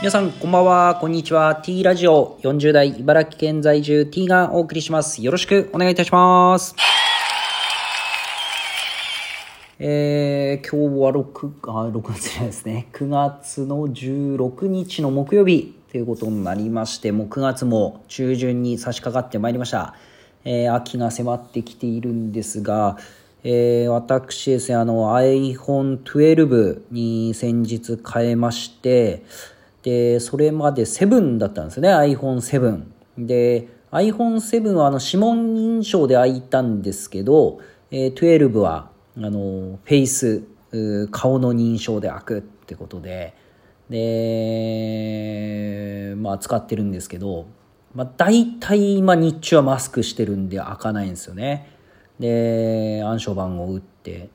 皆さん、こんばんは。こんにちは。T ラジオ40代茨城県在住 T がお送りします。よろしくお願いいたします。えー、今日は6、あ、6月じゃないですね。9月の16日の木曜日ということになりまして、もう9月も中旬に差し掛かってまいりました。えー、秋が迫ってきているんですが、えー、私ですね、あの iPhone 12に先日変えまして、で、それまで7だったんですね、iPhone7。で、iPhone7 はあの指紋認証で開いたんですけど、えー、12はあのフェイス、顔の認証で開くってことで、で、まあ使ってるんですけど、まあ大体今日中はマスクしてるんで開かないんですよね。で、暗証番号打って。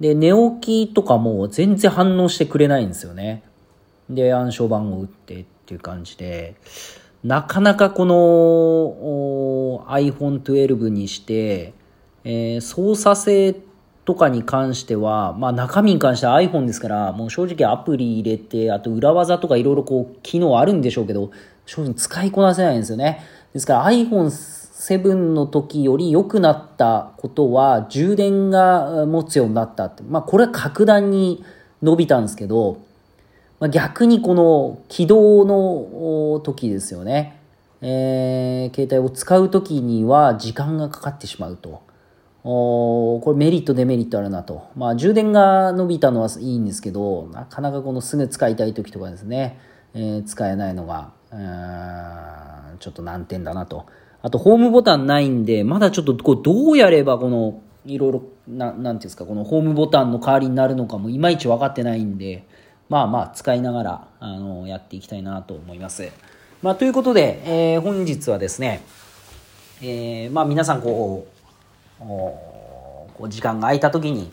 で、寝起きとかも全然反応してくれないんですよね。で、暗証番号打ってっていう感じで、なかなかこの iPhone 12にして、えー操作性とかに関しては、まあ中身に関しては iPhone ですから、もう正直アプリ入れて、あと裏技とかいろいろこう機能あるんでしょうけど、正直使いこなせないんですよね。ですから iPhone7 の時より良くなったことは、充電が持つようになったって。まあこれは格段に伸びたんですけど、まあ、逆にこの起動の時ですよね。えー携帯を使う時には時間がかかってしまうと。おこれメリットデメリットあるなと。まあ充電が伸びたのはいいんですけど、なかなかこのすぐ使いたい時とかですね、えー使えないのが、ちょっと難点だなと。あとホームボタンないんで、まだちょっとこうどうやればこの、いろいろ、ななんていうんですか、このホームボタンの代わりになるのかもいまいち分かってないんで、まあまあ使いながら、あの、やっていきたいなと思います。まあということで、えー本日はですね、えーまあ皆さんこう、こう時間が空いた時に、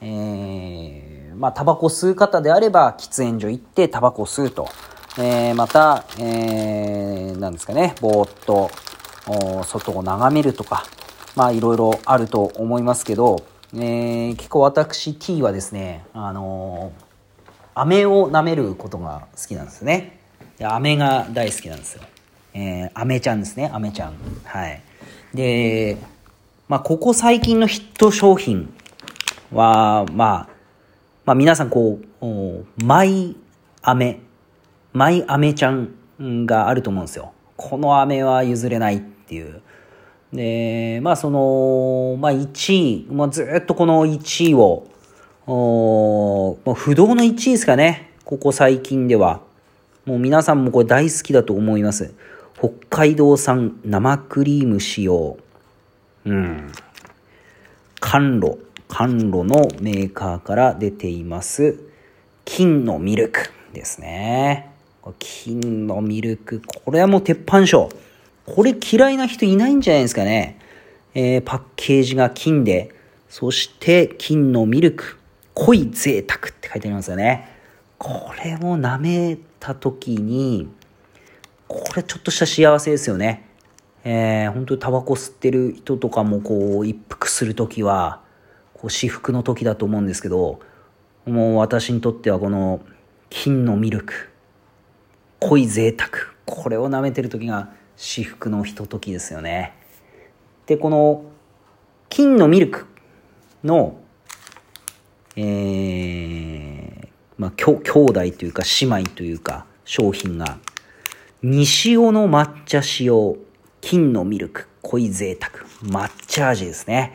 えーまあタバコ吸う方であれば喫煙所行ってタバコ吸うと。えーまた、えーなんですかね、ぼーっと外を眺めるとか、まあいろいろあると思いますけど、えー結構私 T はですね、あのー飴を舐めることが好きなんですね。で飴が大好きなんですよ。えー、飴ちゃんですね、飴ちゃん。はい。で、まあ、ここ最近のヒット商品は、まあ、まあ、皆さんこう、マイ飴、マイ飴ちゃんがあると思うんですよ。この飴は譲れないっていう。で、まあその、まあ1位、まあずっとこの1位を、お不動の1位ですかね。ここ最近では。もう皆さんもこれ大好きだと思います。北海道産生クリーム使用。うん。甘露。甘露のメーカーから出ています。金のミルクですね。金のミルク。これはもう鉄板賞。これ嫌いな人いないんじゃないですかね。えーパッケージが金で、そして金のミルク。濃い贅沢って書いてありますよね。これを舐めた時に、これちょっとした幸せですよね。えー、本当にタバコ吸ってる人とかもこう一服する時は、こう至福の時だと思うんですけど、もう私にとってはこの金のミルク、濃い贅沢、これを舐めてる時が至福のひとときですよね。で、この金のミルクの、えー、まあ、きょ兄弟というか姉妹というか商品が、西尾の抹茶使用、金のミルク、濃い贅沢、抹茶味ですね。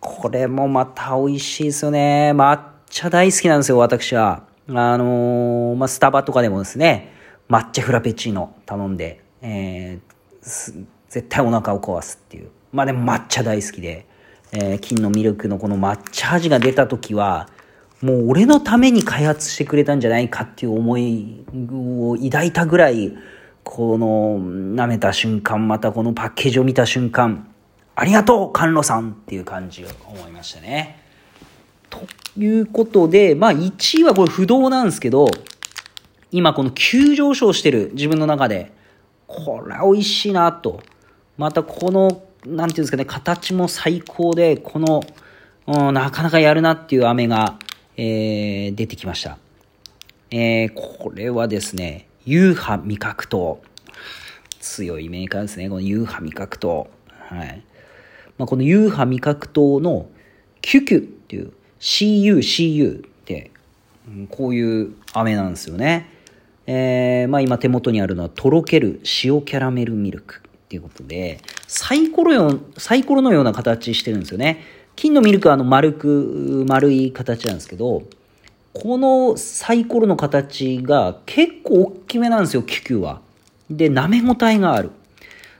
これもまた美味しいですよね。抹茶大好きなんですよ、私は。あのーまあ、スタバとかでもですね、抹茶フラペチーノ頼んで、えー絶対お腹を壊すっていう。まあでも抹茶大好きで、えー金のミルクのこの抹茶味が出た時は、もう俺のために開発してくれたんじゃないかっていう思いを抱いたぐらい、この舐めた瞬間、またこのパッケージを見た瞬間、ありがとう甘露さんっていう感じを思いましたね。ということで、まあ1位はこれ不動なんですけど、今この急上昇してる自分の中で、これ美味しいなと。またこの、なんていうんですかね、形も最高で、この、うんなかなかやるなっていう飴が、えー出てきました。えーこれはですね、ユーハ味覚糖。強いメーカーですね。このユーハ味覚糖。はい。まあ、このユーハ味覚糖のキュキュっていう CU、CU って、こういう飴なんですよね。えー、まあ今手元にあるのはとろける塩キャラメルミルクっていうことで、サイコロよ、サイコロのような形してるんですよね。金のミルクはあの丸く、丸い形なんですけど、このサイコロの形が結構大きめなんですよ、キュキュは。で、舐め応えがある。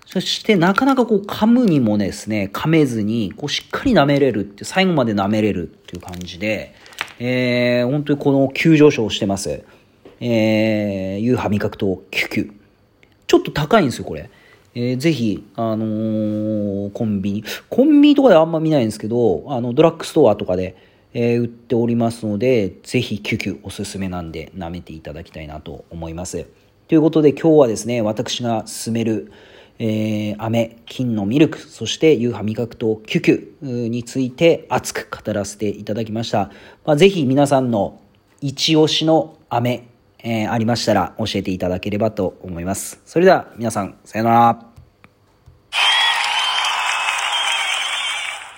そしてなかなかこう噛むにもですね、噛めずに、こうしっかり舐めれるって、最後まで舐めれるっていう感じで、えー、本当にこの急上昇してます。えー、ユーハ味覚糖キュキュ。ちょっと高いんですよ、これ。えー、ぜひ、あのー、コンビニ、コンビニとかではあんま見ないんですけど、あの、ドラッグストアとかで、えー、売っておりますので、ぜひキュキュおすすめなんで舐めていただきたいなと思います。ということで今日はですね、私が勧める、えー、飴、金のミルク、そして夕飯味覚糖キュキュについて熱く語らせていただきました。まあ、ぜひ皆さんの一押しの飴、えー、ありましたら教えていただければと思います。それでは皆さん、さよなら。